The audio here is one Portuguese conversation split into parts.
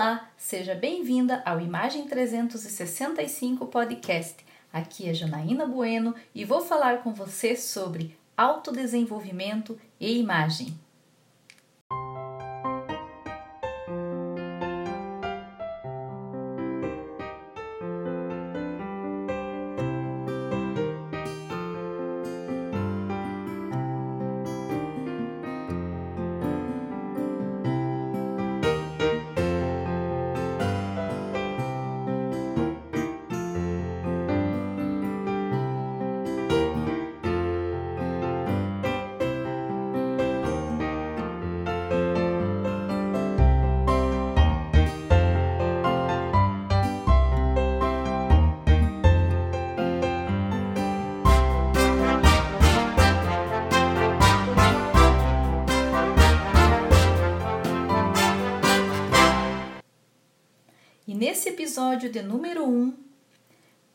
Olá, seja bem-vinda ao Imagem 365 Podcast. Aqui é Janaína Bueno e vou falar com você sobre autodesenvolvimento e imagem. E nesse episódio de número 1, um,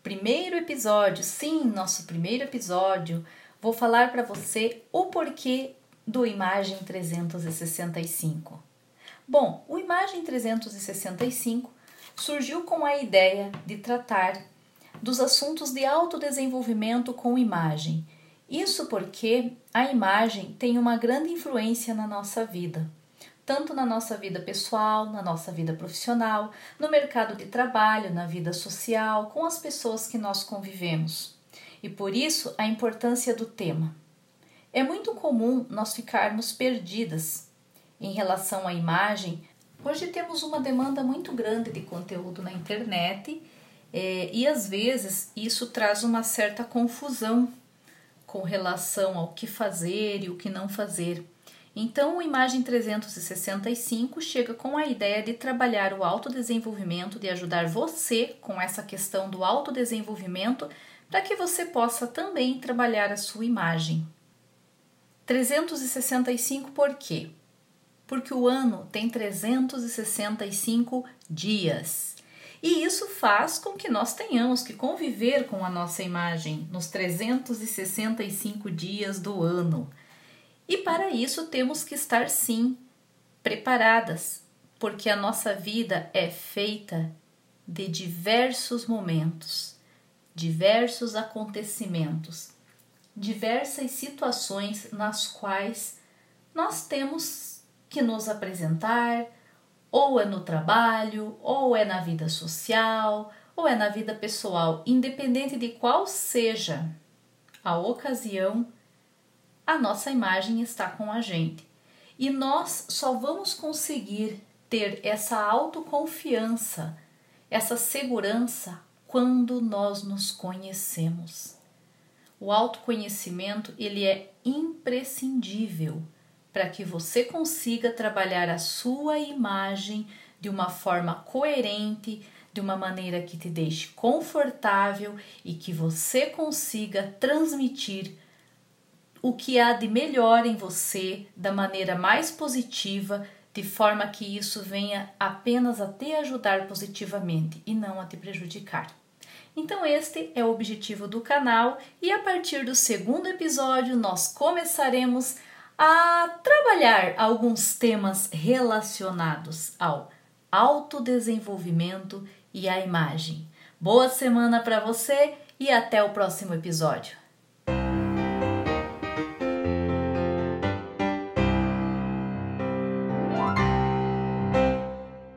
primeiro episódio, sim, nosso primeiro episódio, vou falar para você o porquê do Imagem 365. Bom, o Imagem 365 surgiu com a ideia de tratar dos assuntos de autodesenvolvimento com imagem. Isso porque a imagem tem uma grande influência na nossa vida tanto na nossa vida pessoal, na nossa vida profissional, no mercado de trabalho, na vida social, com as pessoas que nós convivemos. E por isso a importância do tema. É muito comum nós ficarmos perdidas em relação à imagem. Hoje temos uma demanda muito grande de conteúdo na internet é, e às vezes isso traz uma certa confusão com relação ao que fazer e o que não fazer. Então, o Imagem 365 chega com a ideia de trabalhar o autodesenvolvimento, de ajudar você com essa questão do autodesenvolvimento, para que você possa também trabalhar a sua imagem. 365 por quê? Porque o ano tem 365 dias. E isso faz com que nós tenhamos que conviver com a nossa imagem nos 365 dias do ano. E para isso temos que estar sim preparadas, porque a nossa vida é feita de diversos momentos, diversos acontecimentos, diversas situações nas quais nós temos que nos apresentar, ou é no trabalho, ou é na vida social, ou é na vida pessoal, independente de qual seja a ocasião a nossa imagem está com a gente. E nós só vamos conseguir ter essa autoconfiança, essa segurança quando nós nos conhecemos. O autoconhecimento, ele é imprescindível para que você consiga trabalhar a sua imagem de uma forma coerente, de uma maneira que te deixe confortável e que você consiga transmitir o que há de melhor em você da maneira mais positiva, de forma que isso venha apenas a te ajudar positivamente e não a te prejudicar. Então, este é o objetivo do canal, e a partir do segundo episódio, nós começaremos a trabalhar alguns temas relacionados ao autodesenvolvimento e à imagem. Boa semana para você e até o próximo episódio!